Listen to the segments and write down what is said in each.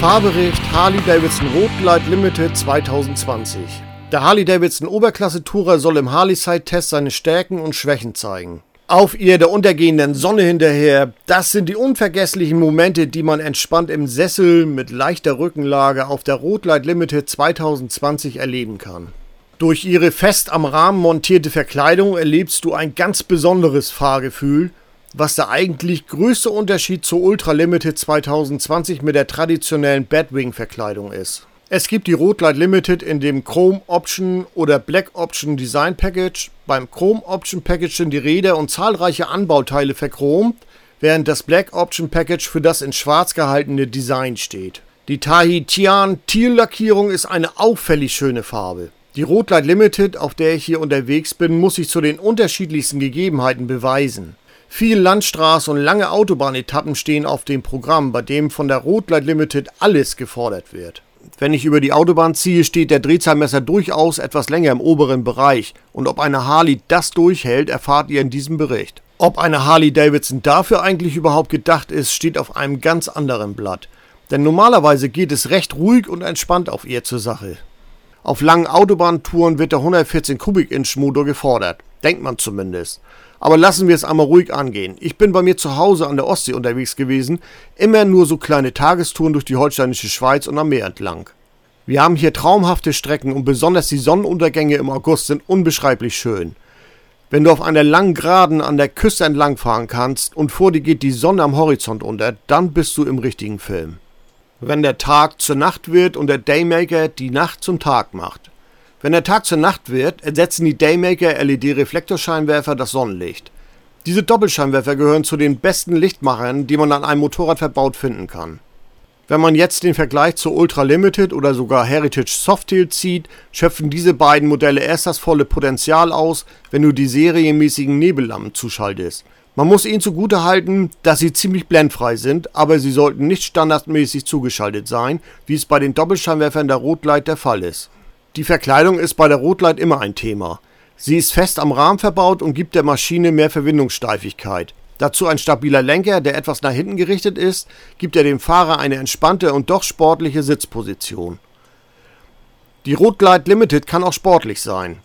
Fahrbericht Harley-Davidson Rotlight Limited 2020. Der Harley-Davidson Oberklasse-Tourer soll im Harley-Side-Test seine Stärken und Schwächen zeigen. Auf ihr der untergehenden Sonne hinterher, das sind die unvergesslichen Momente, die man entspannt im Sessel mit leichter Rückenlage auf der Rotlight Limited 2020 erleben kann. Durch ihre fest am Rahmen montierte Verkleidung erlebst du ein ganz besonderes Fahrgefühl, was der eigentlich größte Unterschied zur Ultra Limited 2020 mit der traditionellen Batwing-Verkleidung ist. Es gibt die Rotlight Limited in dem Chrome Option oder Black Option Design Package. Beim Chrome Option Package sind die Räder und zahlreiche Anbauteile verchromt, während das Black Option Package für das in schwarz gehaltene Design steht. Die Tahitian Teal Lackierung ist eine auffällig schöne Farbe. Die Rotlight Limited, auf der ich hier unterwegs bin, muss sich zu den unterschiedlichsten Gegebenheiten beweisen. Viel Landstraße und lange Autobahnetappen stehen auf dem Programm, bei dem von der Rotlight Limited alles gefordert wird. Wenn ich über die Autobahn ziehe, steht der Drehzahlmesser durchaus etwas länger im oberen Bereich und ob eine Harley das durchhält, erfahrt ihr in diesem Bericht. Ob eine Harley Davidson dafür eigentlich überhaupt gedacht ist, steht auf einem ganz anderen Blatt. Denn normalerweise geht es recht ruhig und entspannt auf ihr zur Sache. Auf langen Autobahntouren wird der 114 Kubik-Inch Motor gefordert. Denkt man zumindest. Aber lassen wir es einmal ruhig angehen. Ich bin bei mir zu Hause an der Ostsee unterwegs gewesen, immer nur so kleine Tagestouren durch die holsteinische Schweiz und am Meer entlang. Wir haben hier traumhafte Strecken und besonders die Sonnenuntergänge im August sind unbeschreiblich schön. Wenn du auf einer langen Geraden an der Küste entlang fahren kannst und vor dir geht die Sonne am Horizont unter, dann bist du im richtigen Film. Wenn der Tag zur Nacht wird und der Daymaker die Nacht zum Tag macht. Wenn der Tag zur Nacht wird, ersetzen die Daymaker LED-Reflektorscheinwerfer das Sonnenlicht. Diese Doppelscheinwerfer gehören zu den besten Lichtmachern, die man an einem Motorrad verbaut finden kann. Wenn man jetzt den Vergleich zur Ultra Limited oder sogar Heritage Softail zieht, schöpfen diese beiden Modelle erst das volle Potenzial aus, wenn du die serienmäßigen Nebellampen zuschaltest. Man muss ihnen zugute halten, dass sie ziemlich blendfrei sind, aber sie sollten nicht standardmäßig zugeschaltet sein, wie es bei den Doppelscheinwerfern der Rotlight der Fall ist. Die Verkleidung ist bei der Rotlight immer ein Thema. Sie ist fest am Rahmen verbaut und gibt der Maschine mehr Verwindungssteifigkeit. Dazu ein stabiler Lenker, der etwas nach hinten gerichtet ist, gibt er dem Fahrer eine entspannte und doch sportliche Sitzposition. Die Rotlight Limited kann auch sportlich sein.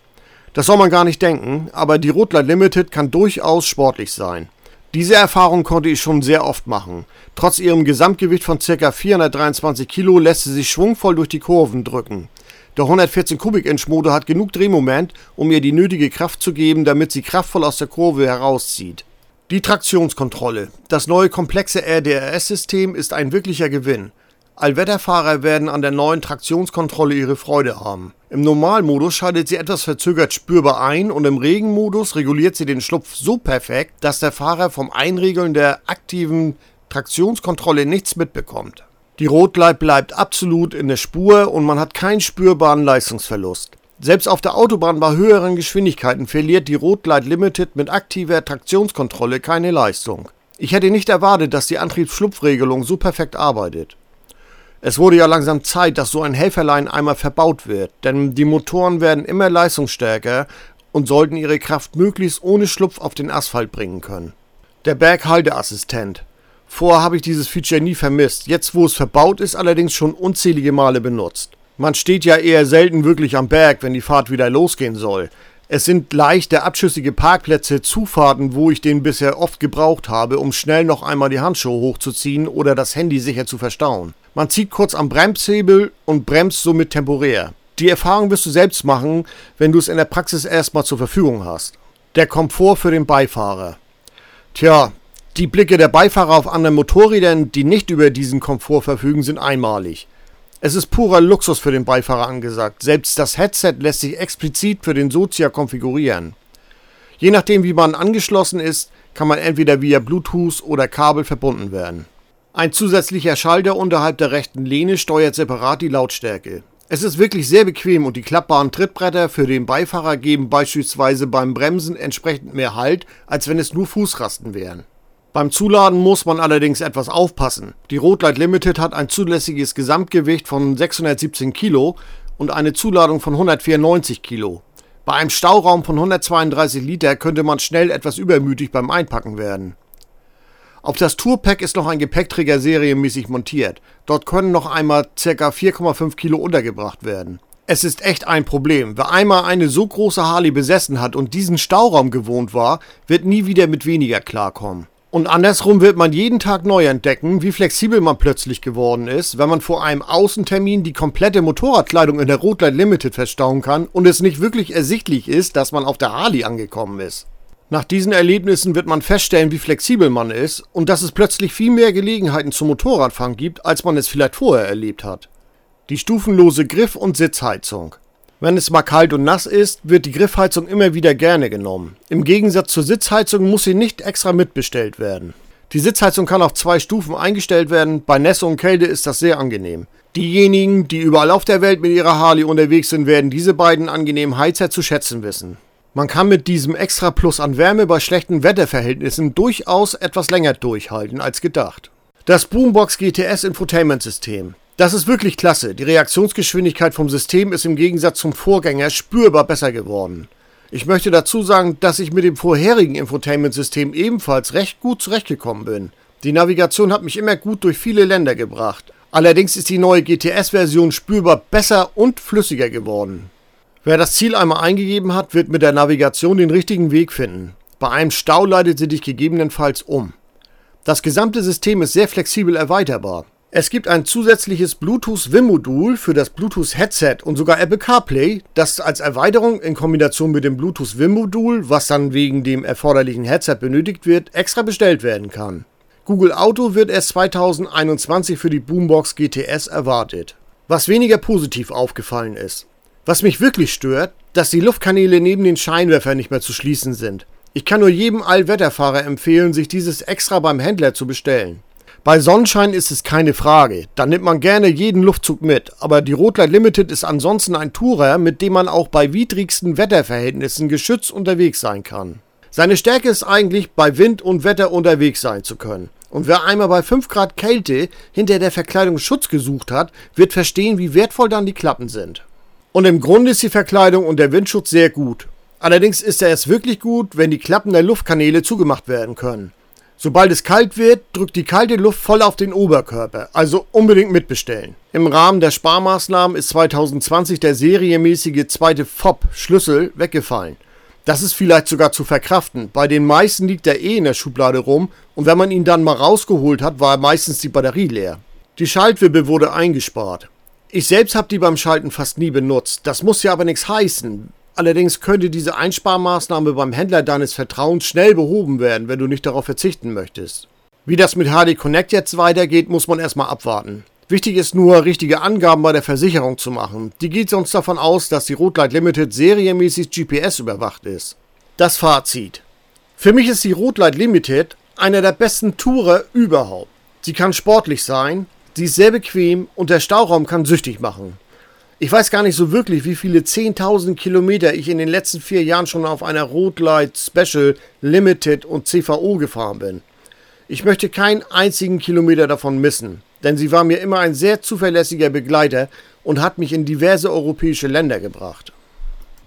Das soll man gar nicht denken, aber die Rotlight Limited kann durchaus sportlich sein. Diese Erfahrung konnte ich schon sehr oft machen. Trotz ihrem Gesamtgewicht von ca. 423 Kilo lässt sie sich schwungvoll durch die Kurven drücken. Der 114 Kubik-Inch Motor hat genug Drehmoment, um ihr die nötige Kraft zu geben, damit sie kraftvoll aus der Kurve herauszieht. Die Traktionskontrolle. Das neue komplexe RDRS-System ist ein wirklicher Gewinn. Allwetterfahrer werden an der neuen Traktionskontrolle ihre Freude haben. Im Normalmodus schaltet sie etwas verzögert spürbar ein und im Regenmodus reguliert sie den Schlupf so perfekt, dass der Fahrer vom Einregeln der aktiven Traktionskontrolle nichts mitbekommt. Die Rotlight bleibt absolut in der Spur und man hat keinen spürbaren Leistungsverlust. Selbst auf der Autobahn bei höheren Geschwindigkeiten verliert die Rotlight Limited mit aktiver Traktionskontrolle keine Leistung. Ich hätte nicht erwartet, dass die Antriebsschlupfregelung so perfekt arbeitet. Es wurde ja langsam Zeit, dass so ein Helferlein einmal verbaut wird, denn die Motoren werden immer leistungsstärker und sollten ihre Kraft möglichst ohne Schlupf auf den Asphalt bringen können. Der Berghalteassistent. Vorher habe ich dieses Feature nie vermisst. Jetzt, wo es verbaut ist, allerdings schon unzählige Male benutzt. Man steht ja eher selten wirklich am Berg, wenn die Fahrt wieder losgehen soll. Es sind leichte, abschüssige Parkplätze, Zufahrten, wo ich den bisher oft gebraucht habe, um schnell noch einmal die Handschuhe hochzuziehen oder das Handy sicher zu verstauen. Man zieht kurz am Bremshebel und bremst somit temporär. Die Erfahrung wirst du selbst machen, wenn du es in der Praxis erstmal zur Verfügung hast. Der Komfort für den Beifahrer. Tja, die Blicke der Beifahrer auf anderen Motorrädern, die nicht über diesen Komfort verfügen, sind einmalig. Es ist purer Luxus für den Beifahrer angesagt. Selbst das Headset lässt sich explizit für den Sozia konfigurieren. Je nachdem, wie man angeschlossen ist, kann man entweder via Bluetooth oder Kabel verbunden werden. Ein zusätzlicher Schalter unterhalb der rechten Lehne steuert separat die Lautstärke. Es ist wirklich sehr bequem und die klappbaren Trittbretter für den Beifahrer geben beispielsweise beim Bremsen entsprechend mehr Halt, als wenn es nur Fußrasten wären. Beim Zuladen muss man allerdings etwas aufpassen. Die Rotlight Limited hat ein zulässiges Gesamtgewicht von 617 Kilo und eine Zuladung von 194 Kilo. Bei einem Stauraum von 132 Liter könnte man schnell etwas übermütig beim Einpacken werden. Auf das Tourpack ist noch ein Gepäckträger serienmäßig montiert. Dort können noch einmal ca. 4,5 Kilo untergebracht werden. Es ist echt ein Problem. Wer einmal eine so große Harley besessen hat und diesen Stauraum gewohnt war, wird nie wieder mit weniger klarkommen. Und andersrum wird man jeden Tag neu entdecken, wie flexibel man plötzlich geworden ist, wenn man vor einem Außentermin die komplette Motorradkleidung in der Rotlight Limited verstauen kann und es nicht wirklich ersichtlich ist, dass man auf der Harley angekommen ist. Nach diesen Erlebnissen wird man feststellen, wie flexibel man ist und dass es plötzlich viel mehr Gelegenheiten zum Motorradfahren gibt, als man es vielleicht vorher erlebt hat. Die stufenlose Griff- und Sitzheizung. Wenn es mal kalt und nass ist, wird die Griffheizung immer wieder gerne genommen. Im Gegensatz zur Sitzheizung muss sie nicht extra mitbestellt werden. Die Sitzheizung kann auf zwei Stufen eingestellt werden. Bei Nässe und Kälte ist das sehr angenehm. Diejenigen, die überall auf der Welt mit ihrer Harley unterwegs sind, werden diese beiden angenehmen Heizer zu schätzen wissen. Man kann mit diesem Extra Plus an Wärme bei schlechten Wetterverhältnissen durchaus etwas länger durchhalten als gedacht. Das Boombox GTS Infotainment System. Das ist wirklich klasse. Die Reaktionsgeschwindigkeit vom System ist im Gegensatz zum Vorgänger spürbar besser geworden. Ich möchte dazu sagen, dass ich mit dem vorherigen Infotainment-System ebenfalls recht gut zurechtgekommen bin. Die Navigation hat mich immer gut durch viele Länder gebracht. Allerdings ist die neue GTS-Version spürbar besser und flüssiger geworden. Wer das Ziel einmal eingegeben hat, wird mit der Navigation den richtigen Weg finden. Bei einem Stau leitet sie dich gegebenenfalls um. Das gesamte System ist sehr flexibel erweiterbar. Es gibt ein zusätzliches Bluetooth-WIM-Modul für das Bluetooth-Headset und sogar Apple CarPlay, das als Erweiterung in Kombination mit dem Bluetooth-WIM-Modul, was dann wegen dem erforderlichen Headset benötigt wird, extra bestellt werden kann. Google Auto wird erst 2021 für die Boombox GTS erwartet. Was weniger positiv aufgefallen ist. Was mich wirklich stört, dass die Luftkanäle neben den Scheinwerfern nicht mehr zu schließen sind. Ich kann nur jedem Allwetterfahrer empfehlen, sich dieses extra beim Händler zu bestellen. Bei Sonnenschein ist es keine Frage. Da nimmt man gerne jeden Luftzug mit. Aber die Rotlight Limited ist ansonsten ein Tourer, mit dem man auch bei widrigsten Wetterverhältnissen geschützt unterwegs sein kann. Seine Stärke ist eigentlich, bei Wind und Wetter unterwegs sein zu können. Und wer einmal bei 5 Grad Kälte hinter der Verkleidung Schutz gesucht hat, wird verstehen, wie wertvoll dann die Klappen sind. Und im Grunde ist die Verkleidung und der Windschutz sehr gut. Allerdings ist er erst wirklich gut, wenn die Klappen der Luftkanäle zugemacht werden können. Sobald es kalt wird, drückt die kalte Luft voll auf den Oberkörper, also unbedingt mitbestellen. Im Rahmen der Sparmaßnahmen ist 2020 der serienmäßige zweite FOB-Schlüssel weggefallen. Das ist vielleicht sogar zu verkraften. Bei den meisten liegt er eh in der Schublade rum und wenn man ihn dann mal rausgeholt hat, war meistens die Batterie leer. Die Schaltwippe wurde eingespart. Ich selbst habe die beim Schalten fast nie benutzt. Das muss ja aber nichts heißen. Allerdings könnte diese Einsparmaßnahme beim Händler deines Vertrauens schnell behoben werden, wenn du nicht darauf verzichten möchtest. Wie das mit HD Connect jetzt weitergeht, muss man erstmal abwarten. Wichtig ist nur, richtige Angaben bei der Versicherung zu machen. Die geht sonst davon aus, dass die Rotlight Limited serienmäßig GPS überwacht ist. Das Fazit. Für mich ist die Rotlight Limited einer der besten Tourer überhaupt. Sie kann sportlich sein, sie ist sehr bequem und der Stauraum kann süchtig machen. Ich weiß gar nicht so wirklich, wie viele 10.000 Kilometer ich in den letzten vier Jahren schon auf einer Rotlight Special, Limited und CVO gefahren bin. Ich möchte keinen einzigen Kilometer davon missen, denn sie war mir immer ein sehr zuverlässiger Begleiter und hat mich in diverse europäische Länder gebracht.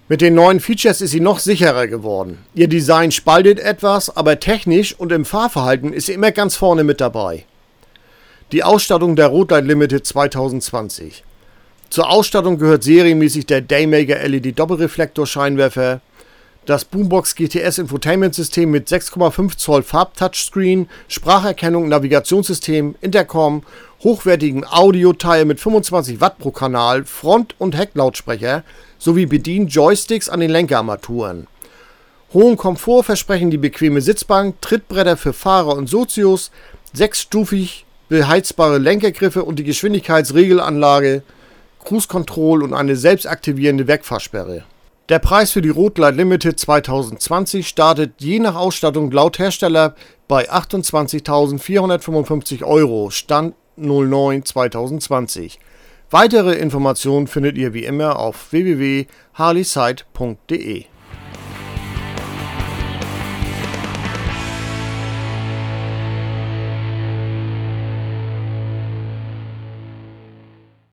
Mit den neuen Features ist sie noch sicherer geworden. Ihr Design spaltet etwas, aber technisch und im Fahrverhalten ist sie immer ganz vorne mit dabei. Die Ausstattung der Rotlight Limited 2020. Zur Ausstattung gehört serienmäßig der Daymaker LED Doppelreflektor-Scheinwerfer, das Boombox GTS Infotainment System mit 6,5 Zoll Farb-Touchscreen, Spracherkennung, Navigationssystem, Intercom, hochwertigen Audio-Teil mit 25 Watt pro Kanal, Front- und Hecklautsprecher sowie Bedien-Joysticks an den Lenkerarmaturen. Hohen Komfort versprechen die bequeme Sitzbank, Trittbretter für Fahrer und Sozios, sechsstufig beheizbare Lenkergriffe und die Geschwindigkeitsregelanlage Cruise Control und eine selbstaktivierende Wegfahrsperre. Der Preis für die Rotlight Limited 2020 startet je nach Ausstattung laut Hersteller bei 28.455 Euro, Stand 09 2020. Weitere Informationen findet ihr wie immer auf www.harleyside.de.